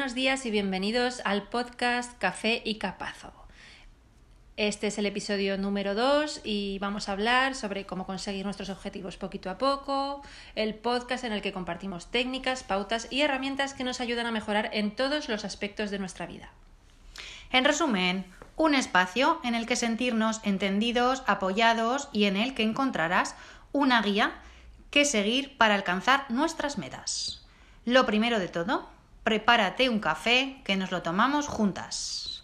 buenos días y bienvenidos al podcast Café y Capazo. Este es el episodio número 2 y vamos a hablar sobre cómo conseguir nuestros objetivos poquito a poco, el podcast en el que compartimos técnicas, pautas y herramientas que nos ayudan a mejorar en todos los aspectos de nuestra vida. En resumen, un espacio en el que sentirnos entendidos, apoyados y en el que encontrarás una guía que seguir para alcanzar nuestras metas. Lo primero de todo, prepárate un café que nos lo tomamos juntas.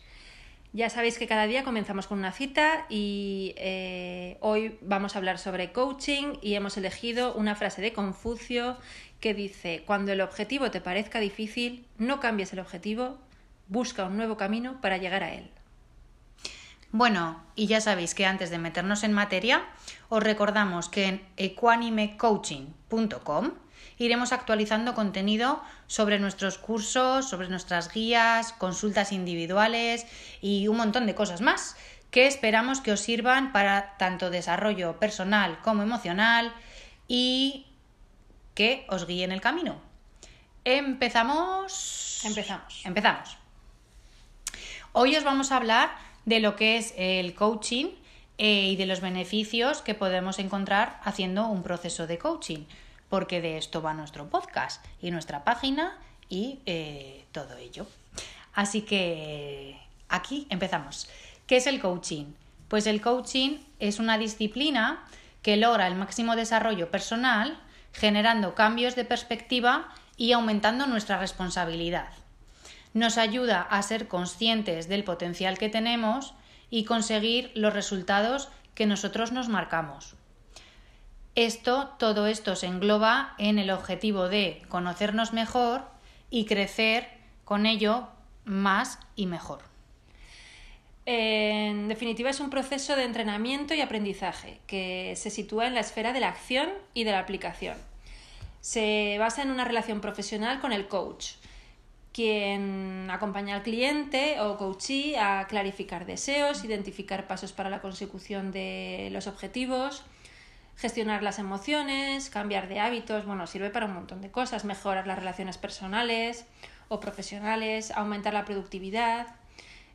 Ya sabéis que cada día comenzamos con una cita y eh, hoy vamos a hablar sobre coaching y hemos elegido una frase de Confucio que dice, cuando el objetivo te parezca difícil, no cambies el objetivo, busca un nuevo camino para llegar a él. Bueno, y ya sabéis que antes de meternos en materia, os recordamos que en equanimecoaching.com iremos actualizando contenido sobre nuestros cursos, sobre nuestras guías, consultas individuales y un montón de cosas más que esperamos que os sirvan para tanto desarrollo personal como emocional y que os guíen el camino. Empezamos. Empezamos. Empezamos. Hoy os vamos a hablar de lo que es el coaching eh, y de los beneficios que podemos encontrar haciendo un proceso de coaching porque de esto va nuestro podcast y nuestra página y eh, todo ello. Así que aquí empezamos. ¿Qué es el coaching? Pues el coaching es una disciplina que logra el máximo desarrollo personal generando cambios de perspectiva y aumentando nuestra responsabilidad. Nos ayuda a ser conscientes del potencial que tenemos y conseguir los resultados que nosotros nos marcamos. Esto, todo esto se engloba en el objetivo de conocernos mejor y crecer con ello más y mejor. En definitiva, es un proceso de entrenamiento y aprendizaje que se sitúa en la esfera de la acción y de la aplicación. Se basa en una relación profesional con el coach, quien acompaña al cliente o coachee a clarificar deseos, identificar pasos para la consecución de los objetivos, gestionar las emociones, cambiar de hábitos, bueno, sirve para un montón de cosas, mejorar las relaciones personales o profesionales, aumentar la productividad.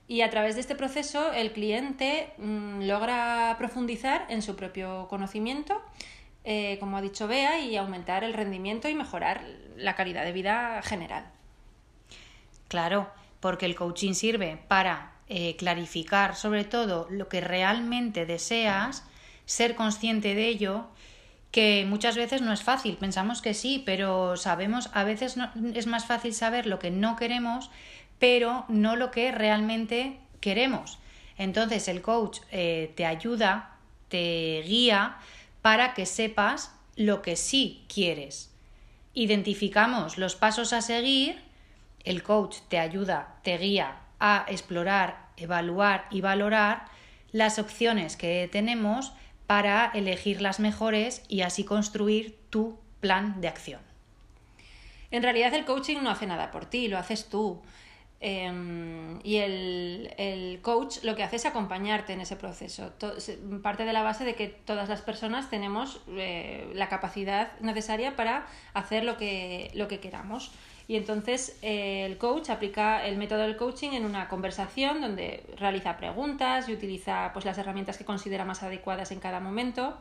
Y a través de este proceso el cliente mm, logra profundizar en su propio conocimiento, eh, como ha dicho Bea, y aumentar el rendimiento y mejorar la calidad de vida general. Claro, porque el coaching sirve para eh, clarificar sobre todo lo que realmente deseas ser consciente de ello, que muchas veces no es fácil. Pensamos que sí, pero sabemos, a veces es más fácil saber lo que no queremos, pero no lo que realmente queremos. Entonces el coach eh, te ayuda, te guía para que sepas lo que sí quieres. Identificamos los pasos a seguir, el coach te ayuda, te guía a explorar, evaluar y valorar las opciones que tenemos para elegir las mejores y así construir tu plan de acción. En realidad el coaching no hace nada por ti, lo haces tú. Em, y el, coach lo que hace es acompañarte en ese proceso. parte de la base de que todas las personas tenemos eh, la capacidad necesaria para hacer lo que, lo que queramos. Y entonces eh, el coach aplica el método del coaching en una conversación donde realiza preguntas y utiliza pues, las herramientas que considera más adecuadas en cada momento.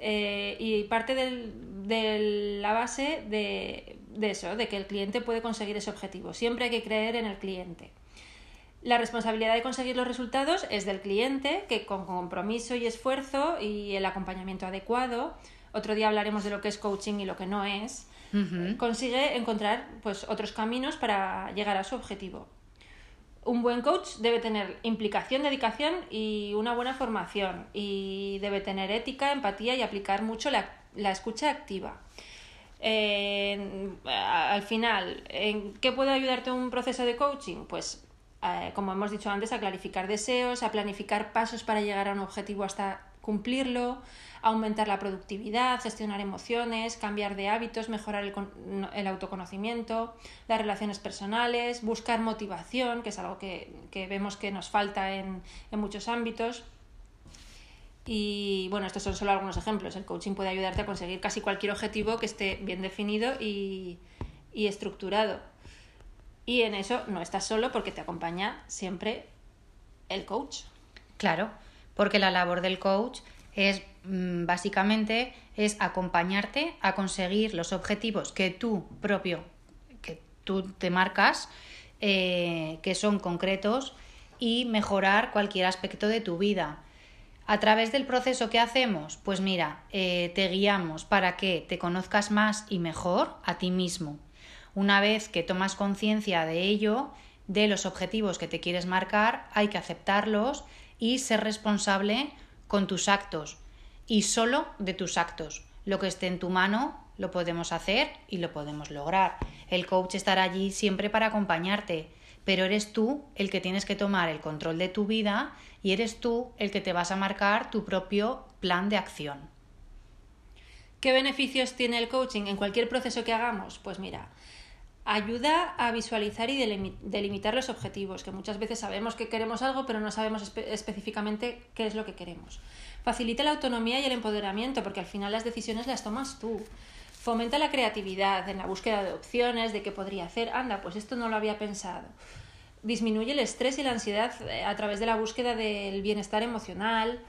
Eh, y parte de la base de, de eso, de que el cliente puede conseguir ese objetivo. Siempre hay que creer en el cliente. La responsabilidad de conseguir los resultados es del cliente, que con compromiso y esfuerzo y el acompañamiento adecuado, otro día hablaremos de lo que es coaching y lo que no es, consigue encontrar pues, otros caminos para llegar a su objetivo. Un buen coach debe tener implicación, dedicación y una buena formación y debe tener ética, empatía y aplicar mucho la, escucha activa. al final, ¿en qué puede ayudarte un proceso de coaching? Pues, eh, como hemos dicho antes, a clarificar deseos, a planificar pasos para llegar a un objetivo hasta cumplirlo, aumentar la productividad, gestionar emociones, cambiar de hábitos, mejorar el, autoconocimiento, las relaciones personales, buscar motivación, que es algo que, vemos que nos falta en, muchos ámbitos. Y bueno, estos son solo algunos ejemplos. El coaching puede ayudarte a conseguir casi cualquier objetivo que esté bien definido y, estructurado. Y en eso no estás solo porque te acompaña siempre el coach. Claro, porque la labor del coach es mm, básicamente es acompañarte a conseguir los objetivos que tú propio, que tú te marcas, eh, que son concretos y mejorar cualquier aspecto de tu vida. A través del proceso que hacemos, pues mira, eh, te guiamos para que te conozcas más y mejor a ti mismo. Una vez que tomas conciencia de ello, de los objetivos que te quieres marcar, hay que aceptarlos y ser responsable con tus actos y solo de tus actos. Lo que esté en tu mano lo podemos hacer y lo podemos lograr. El coach estará allí siempre para acompañarte, pero eres tú el que tienes que tomar el control de tu vida y eres tú el que te vas a marcar tu propio plan de acción. ¿Qué beneficios tiene el coaching en cualquier proceso que hagamos? Pues mira, ayuda a visualizar y delimitar los objetivos, que muchas veces sabemos que queremos algo, pero no sabemos específicamente qué es lo que queremos. Facilita la autonomía y el empoderamiento, porque al final las decisiones las tomas tú. Fomenta la creatividad en la búsqueda de opciones, de qué podría hacer, anda, pues esto no lo había pensado. Disminuye el estrés y la ansiedad eh, a través de la búsqueda del bienestar emocional,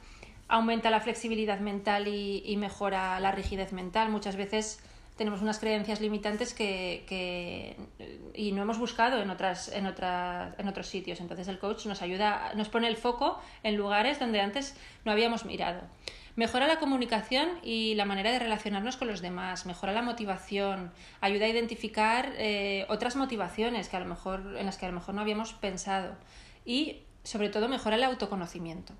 aumenta la flexibilidad mental y, y mejora la rigidez mental. Muchas veces tenemos unas creencias limitantes que, que, y no hemos buscado en otras en otras en otros sitios. Entonces el coach nos ayuda nos pone el foco en lugares donde antes no habíamos mirado. Mejora la comunicación y la manera de relacionarnos con los demás mejora la motivación ayuda a identificar eh, otras motivaciones que a lo mejor en las que a lo mejor no habíamos pensado. Y sobre todo mejora el autoconocimiento.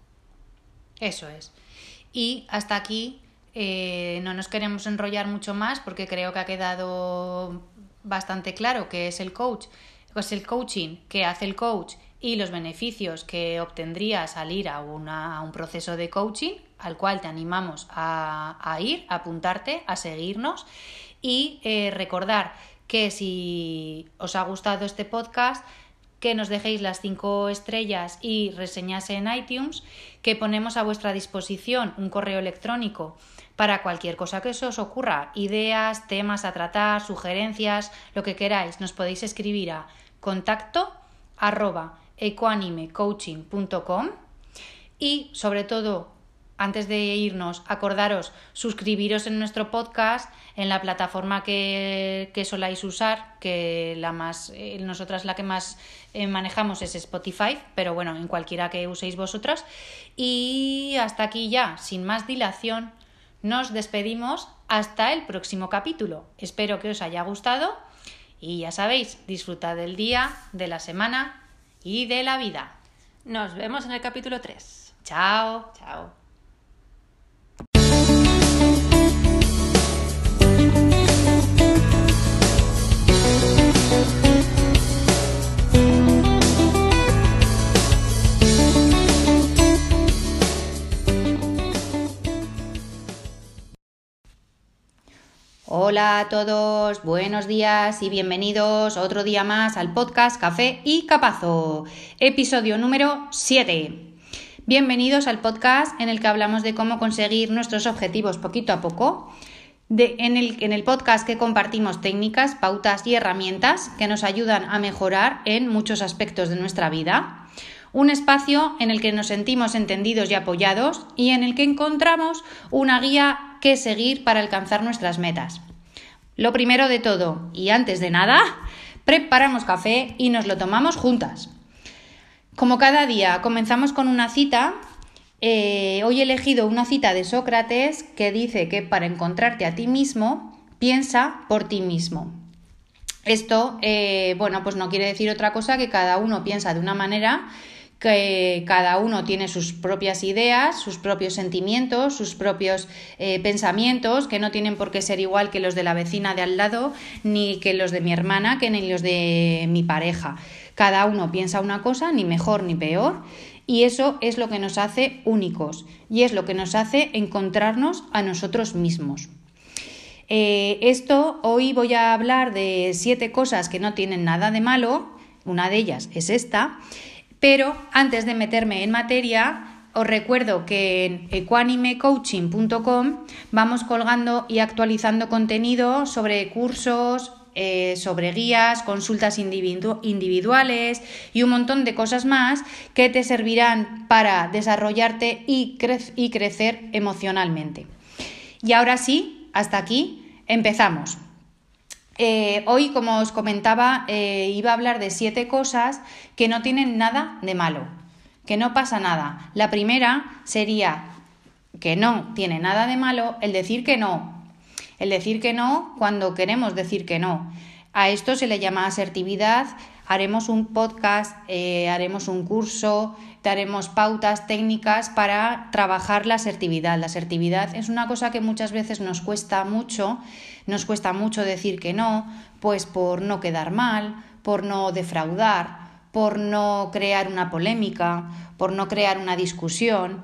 Eso es. Y hasta aquí eh, no nos queremos enrollar mucho más porque creo que ha quedado bastante claro que es el coach, pues el coaching que hace el coach y los beneficios que obtendrías al ir a, un proceso de coaching, al cual te animamos a, ir, a apuntarte, a seguirnos y eh, recordar que si os ha gustado este podcast, que nos dejéis las cinco estrellas y reseñas en iTunes, que ponemos a vuestra disposición un correo electrónico para cualquier cosa que se os ocurra, ideas, temas a tratar, sugerencias, lo que queráis, nos podéis escribir a contacto arroba y sobre todo antes de irnos, acordaros suscribiros en nuestro podcast en la plataforma que, que soláis usar, que la más, eh, nosotras la que más eh, manejamos es Spotify, pero bueno, en cualquiera que uséis vosotras. Y hasta aquí ya, sin más dilación, nos despedimos hasta el próximo capítulo. Espero que os haya gustado y ya sabéis, disfrutad del día, de la semana y de la vida. Nos vemos en el capítulo 3. Chao. Chao. Hola a todos, buenos días y bienvenidos otro día más al podcast Café y Capazo, episodio número 7. Bienvenidos al podcast en el que hablamos de cómo conseguir nuestros objetivos poquito a poco. en, el, en el podcast que compartimos técnicas, pautas y herramientas que nos ayudan a mejorar en muchos aspectos de nuestra vida. Un espacio en el que nos sentimos entendidos y apoyados y en el que encontramos una guía que seguir para alcanzar nuestras metas. Lo primero de todo, y antes de nada, preparamos café y nos lo tomamos juntas. Como cada día comenzamos con una cita, eh, hoy he elegido una cita de Sócrates que dice que para encontrarte a ti mismo, piensa por ti mismo. Esto, eh, bueno, pues no quiere decir otra cosa que cada uno piensa de una manera que cada uno tiene sus propias ideas, sus propios sentimientos, sus propios eh, pensamientos, que no tienen por qué ser igual que los de la vecina de al lado, ni que los de mi hermana, que ni los de mi pareja. Cada uno piensa una cosa, ni mejor ni peor, y eso es lo que nos hace únicos y es lo que nos hace encontrarnos a nosotros mismos. Eh, esto hoy voy a hablar de siete cosas que no tienen nada de malo, una de ellas es esta, pero antes de meterme en materia, os recuerdo que en equanimecoaching.com vamos colgando y actualizando contenido sobre cursos, eh, sobre guías, consultas individuales y un montón de cosas más que te servirán para desarrollarte y crecer emocionalmente. Y ahora sí, hasta aquí, empezamos. Eh, hoy, como os comentaba, eh, iba a hablar de siete cosas que no tienen nada de malo, que no pasa nada. La primera sería que no tiene nada de malo el decir que no. El decir que no cuando queremos decir que no. A esto se le llama asertividad. Haremos un podcast, eh, haremos un curso, daremos pautas técnicas para trabajar la asertividad. La asertividad es una cosa que muchas veces nos cuesta mucho, nos cuesta mucho decir que no, pues por no quedar mal, por no defraudar, por no crear una polémica, por no crear una discusión.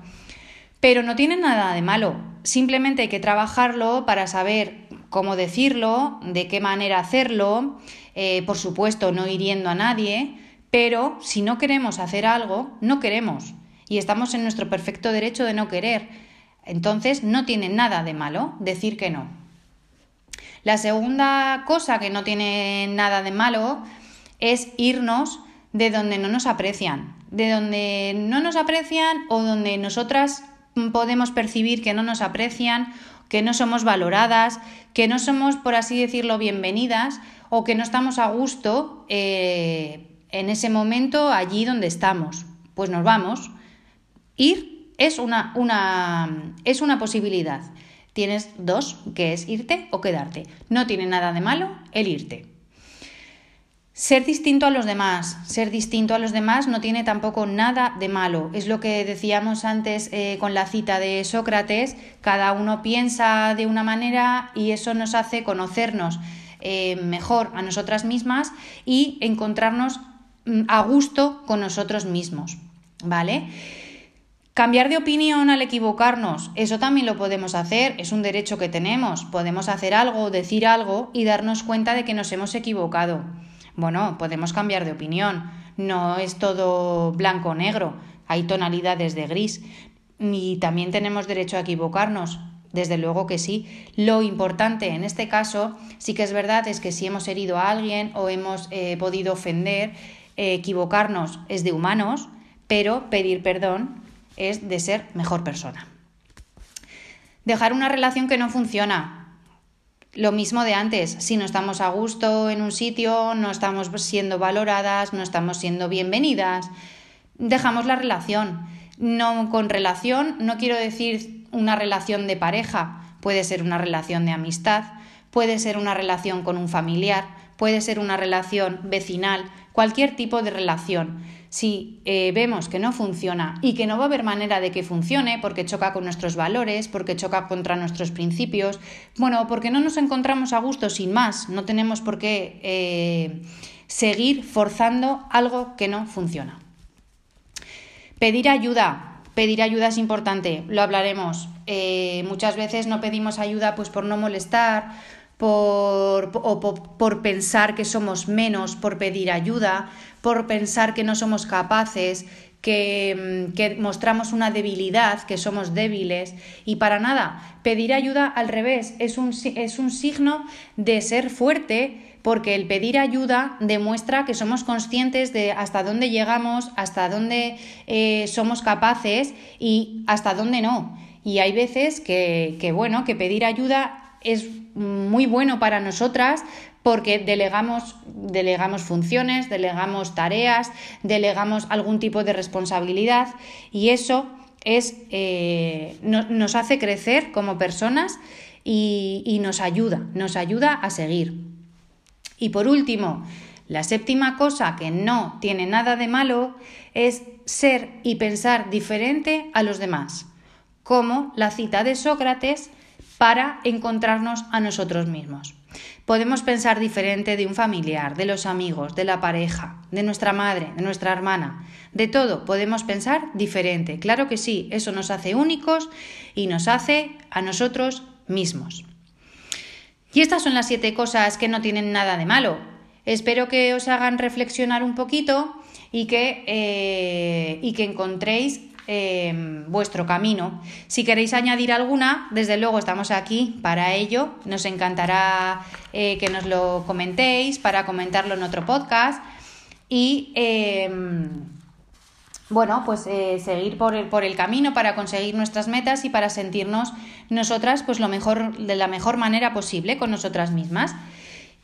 Pero no tiene nada de malo, simplemente hay que trabajarlo para saber cómo decirlo, de qué manera hacerlo, eh, por supuesto no hiriendo a nadie, pero si no queremos hacer algo, no queremos y estamos en nuestro perfecto derecho de no querer. Entonces no tiene nada de malo decir que no. La segunda cosa que no tiene nada de malo es irnos de donde no nos aprecian, de donde no nos aprecian o donde nosotras podemos percibir que no nos aprecian, que no somos valoradas, que no somos, por así decirlo, bienvenidas o que no estamos a gusto eh, en ese momento allí donde estamos. Pues nos vamos. Ir es una, una, es una posibilidad. Tienes dos, que es irte o quedarte. No tiene nada de malo el irte. Ser distinto a los demás, ser distinto a los demás no tiene tampoco nada de malo. Es lo que decíamos antes eh, con la cita de Sócrates, cada uno piensa de una manera y eso nos hace conocernos eh, mejor a nosotras mismas y encontrarnos a gusto con nosotros mismos. ¿Vale? Cambiar de opinión al equivocarnos, eso también lo podemos hacer, es un derecho que tenemos. Podemos hacer algo, decir algo y darnos cuenta de que nos hemos equivocado. Bueno, podemos cambiar de opinión, no es todo blanco o negro, hay tonalidades de gris y también tenemos derecho a equivocarnos. Desde luego que sí. Lo importante en este caso sí que es verdad es que si hemos herido a alguien o hemos eh, podido ofender, eh, equivocarnos es de humanos, pero pedir perdón es de ser mejor persona. Dejar una relación que no funciona. Lo mismo de antes, si no estamos a gusto en un sitio, no estamos siendo valoradas, no estamos siendo bienvenidas, dejamos la relación. No con relación, no quiero decir una relación de pareja, puede ser una relación de amistad, puede ser una relación con un familiar, puede ser una relación vecinal, cualquier tipo de relación si eh, vemos que no funciona y que no va a haber manera de que funcione porque choca con nuestros valores, porque choca contra nuestros principios, bueno, porque no nos encontramos a gusto sin más, no tenemos por qué eh, seguir forzando algo que no funciona. Pedir ayuda, pedir ayuda es importante, lo hablaremos. Eh, muchas veces no pedimos ayuda pues por no molestar, por, o por, pensar que somos menos, por pedir ayuda, por pensar que no somos capaces, que, mm, que, mostramos una debilidad, que somos débiles. Y para nada, pedir ayuda al revés es un, es un signo de ser fuerte porque el pedir ayuda demuestra que somos conscientes de hasta dónde llegamos, hasta dónde eh, somos capaces y hasta dónde no. Y hay veces que, que, bueno, que pedir ayuda es muy bueno para nosotras porque delegamos, delegamos funciones, delegamos tareas, delegamos algún tipo de responsabilidad y eso es, eh, nos hace crecer como personas y, y nos ayuda, nos ayuda a seguir. Y por último, la séptima cosa que no tiene nada de malo es ser y pensar diferente a los demás, como la cita de Sócrates para encontrarnos a nosotros mismos. Podemos pensar diferente de un familiar, de los amigos, de la pareja, de nuestra madre, de nuestra hermana, de todo. Podemos pensar diferente. Claro que sí, eso nos hace únicos y nos hace a nosotros mismos. Y estas son las siete cosas que no tienen nada de malo. Espero que os hagan reflexionar un poquito y que, eh, y que encontréis eh, vuestro camino. Si queréis añadir alguna, desde luego estamos aquí para ello. Nos encantará eh, que nos lo comentéis para comentarlo en otro podcast. Y em, bueno, pues eh, seguir por el, por el camino para conseguir nuestras metas y para sentirnos nosotras pues lo mejor, de la mejor manera posible con nosotras mismas.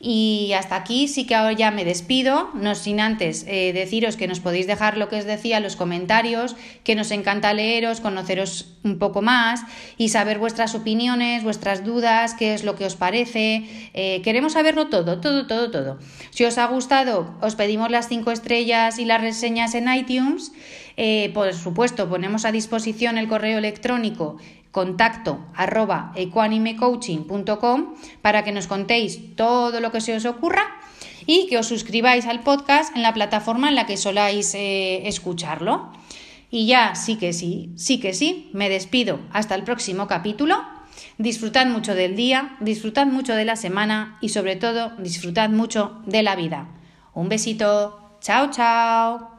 Y hasta aquí sí que ahora ya me despido, no sin antes eh, deciros que nos podéis dejar lo que os decía, los comentarios, que nos encanta leeros, conoceros un poco más y saber vuestras opiniones, vuestras dudas, qué es lo que os parece. Eh, queremos saberlo todo, todo, todo, todo. Si os ha gustado, os pedimos las cinco estrellas y las reseñas en iTunes. Eh, por supuesto, ponemos a disposición el correo electrónico contacto arroba ecuanimecoaching.com para que nos contéis todo lo que se os ocurra y que os suscribáis al podcast en la plataforma en la que soláis eh, escucharlo. Y ya sí que sí, sí que sí, me despido hasta el próximo capítulo. Disfrutad mucho del día, disfrutad mucho de la semana y sobre todo disfrutad mucho de la vida. Un besito, chao chao.